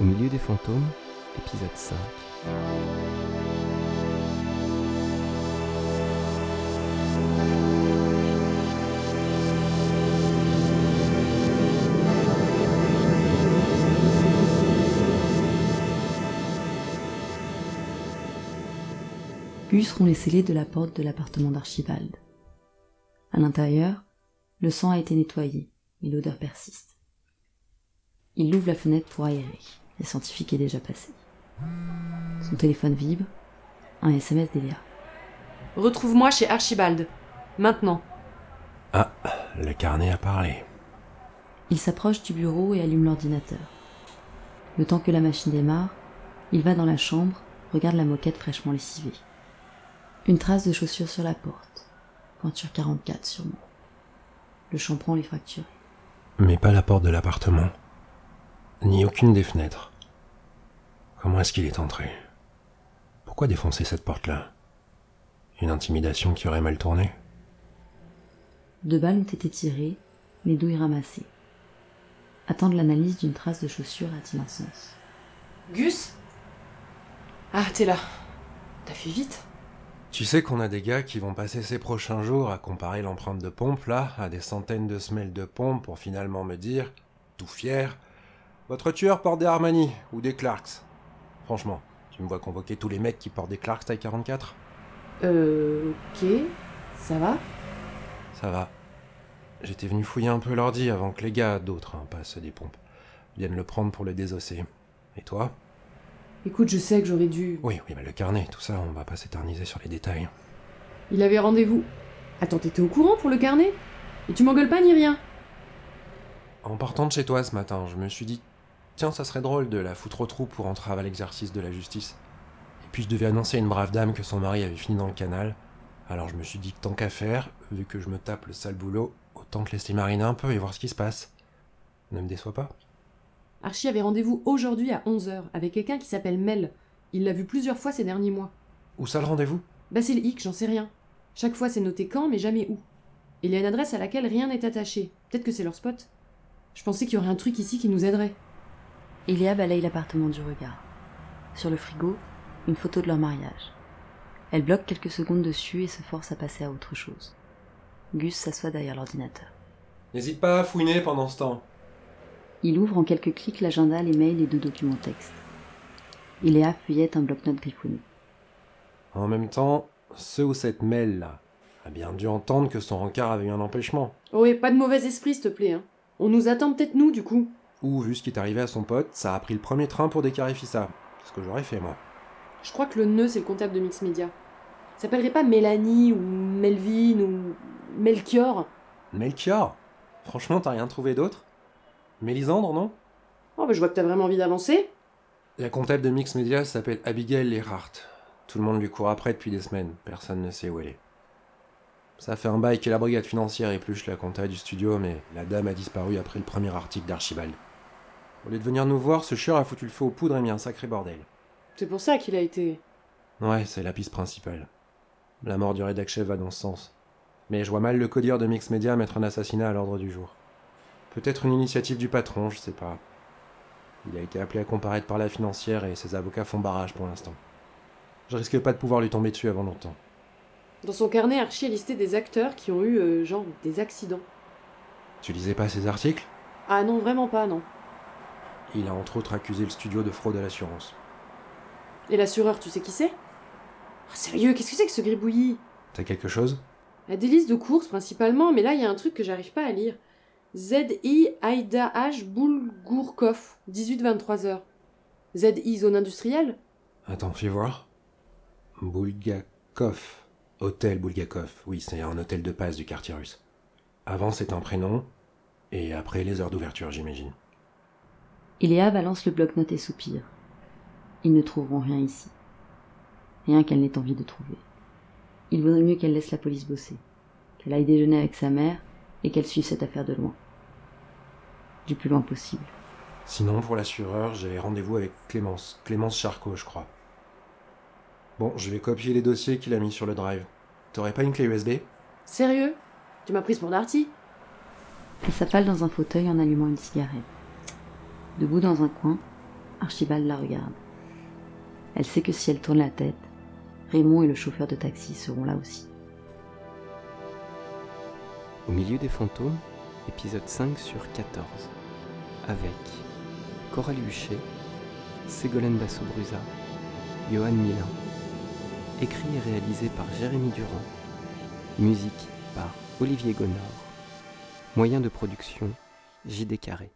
Au milieu des fantômes, épisode 5. Gus rompt les scellés de la porte de l'appartement d'Archibald. À l'intérieur, le sang a été nettoyé, mais l'odeur persiste. Il ouvre la fenêtre pour aérer. Le scientifique est déjà passé. Son téléphone vibre. Un SMS d'Elia. Retrouve-moi chez Archibald. Maintenant. Ah, le carnet a parlé. Il s'approche du bureau et allume l'ordinateur. Le temps que la machine démarre, il va dans la chambre, regarde la moquette fraîchement lessivée. Une trace de chaussure sur la porte. Pointure 44 sûrement. Le champron est fracturé. Mais pas la porte de l'appartement. Ni aucune des fenêtres. Comment est-ce qu'il est entré? Pourquoi défoncer cette porte-là? Une intimidation qui aurait mal tourné? Deux balles ont été tirées, les douilles ramassées. Attendre l'analyse d'une trace de chaussure a-t-il un sens? Gus? Ah, t'es là. T'as fait vite Tu sais qu'on a des gars qui vont passer ces prochains jours à comparer l'empreinte de pompe là à des centaines de semelles de pompe pour finalement me dire, tout fier, votre tueur porte des Armani ou des Clarks. Franchement, tu me vois convoquer tous les mecs qui portent des Clarks taille 44 Euh. Ok. Ça va Ça va. J'étais venu fouiller un peu l'ordi avant que les gars, d'autres, hein, pas ceux des pompes, viennent le prendre pour le désosser. Et toi? Écoute, je sais que j'aurais dû. Oui, oui, mais le carnet, tout ça, on va pas s'éterniser sur les détails. Il avait rendez-vous. Attends, t'étais au courant pour le carnet? Et tu m'engueules pas ni rien? En partant de chez toi ce matin, je me suis dit, tiens, ça serait drôle de la foutre au trou pour entraver à l'exercice de la justice. Et puis je devais annoncer à une brave dame que son mari avait fini dans le canal. Alors je me suis dit que tant qu'à faire, vu que je me tape le sale boulot, autant que laisser mariner un peu et voir ce qui se passe. Ne me déçois pas. Archie avait rendez-vous aujourd'hui à 11h avec quelqu'un qui s'appelle Mel. Il l'a vu plusieurs fois ces derniers mois. Où ça le rendez-vous? Bah, c'est le hic, j'en sais rien. Chaque fois, c'est noté quand, mais jamais où. Il y a une adresse à laquelle rien n'est attaché. Peut-être que c'est leur spot. Je pensais qu'il y aurait un truc ici qui nous aiderait. Elia balaye l'appartement du regard. Sur le frigo, une photo de leur mariage. Elle bloque quelques secondes dessus et se force à passer à autre chose. Gus s'assoit derrière l'ordinateur. N'hésite pas à fouiner pendant ce temps. Il ouvre en quelques clics l'agenda, les mails et deux documents textes. Iléa feuillette un bloc-notes griffonné. En même temps, ce ou cette Mel là a bien dû entendre que son rencard avait eu un empêchement. Oh, et pas de mauvais esprit, s'il te plaît. Hein. On nous attend peut-être nous, du coup. Ou, vu ce qui est arrivé à son pote, ça a pris le premier train pour décarifier ça. C'est ce que j'aurais fait moi. Je crois que le nœud, c'est le comptable de Mix Media. Ça s'appellerait pas Mélanie ou Melvin ou Melchior Melchior? Franchement, t'as rien trouvé d'autre? Mélisandre, non? Oh, bah je vois que t'as vraiment envie d'avancer. La comptable de Mix Media s'appelle Abigail Lehrhart. Tout le monde lui court après depuis des semaines. Personne ne sait où elle est. Ça fait un bail que la brigade financière épluche la compta du studio, mais la dame a disparu après le premier article d'Archibald. Au lieu de venir nous voir, ce chieur a foutu le feu aux poudres et mis un sacré bordel. C'est pour ça qu'il a été. Ouais, c'est la piste principale. La mort du rédac chef va dans ce sens. Mais je vois mal le codeur de Mix Media mettre un assassinat à l'ordre du jour. Peut-être une initiative du patron, je sais pas. Il a été appelé à comparaître par la financière et ses avocats font barrage pour l'instant. Je risque pas de pouvoir lui tomber dessus avant longtemps. Dans son carnet, Archie a listé des acteurs qui ont eu, euh, genre, des accidents. Tu lisais pas ses articles? Ah non, vraiment pas, non. Il a entre autres accusé le studio de fraude à l'assurance. Et l'assureur, tu sais qui c'est? Ah, Sérieux, qu'est-ce que c'est que ce gribouillis? T'as quelque chose? Il y a des listes de courses principalement, mais là, il y a un truc que j'arrive pas à lire. ZI Aïda H Boulgourkov, 18-23 heures. ZI zone industrielle? Attends, fais voir. Bulgakov. Hôtel Bulgakov. Oui, c'est un hôtel de passe du quartier russe. Avant, c'est un prénom, et après, les heures d'ouverture, j'imagine. Iléa balance le bloc-notes et soupire. Ils ne trouveront rien ici. Rien qu'elle n'ait envie de trouver. Il vaudrait mieux qu'elle laisse la police bosser, qu'elle aille déjeuner avec sa mère et qu'elle suive cette affaire de loin. Du plus loin possible. Sinon, pour l'assureur, j'ai rendez-vous avec Clémence. Clémence Charcot, je crois. Bon, je vais copier les dossiers qu'il a mis sur le drive. T'aurais pas une clé USB Sérieux? Tu m'as prise pour Darty? Elle s'affale dans un fauteuil en allumant une cigarette. Debout dans un coin, Archibald la regarde. Elle sait que si elle tourne la tête, Raymond et le chauffeur de taxi seront là aussi. Au milieu des fantômes, épisode 5 sur 14. Avec Coralie Huchet, Ségolène Basso-Brusa, Johan Milin. Écrit et réalisé par Jérémy Durand. Musique par Olivier Gonor. Moyen de production JD Carré.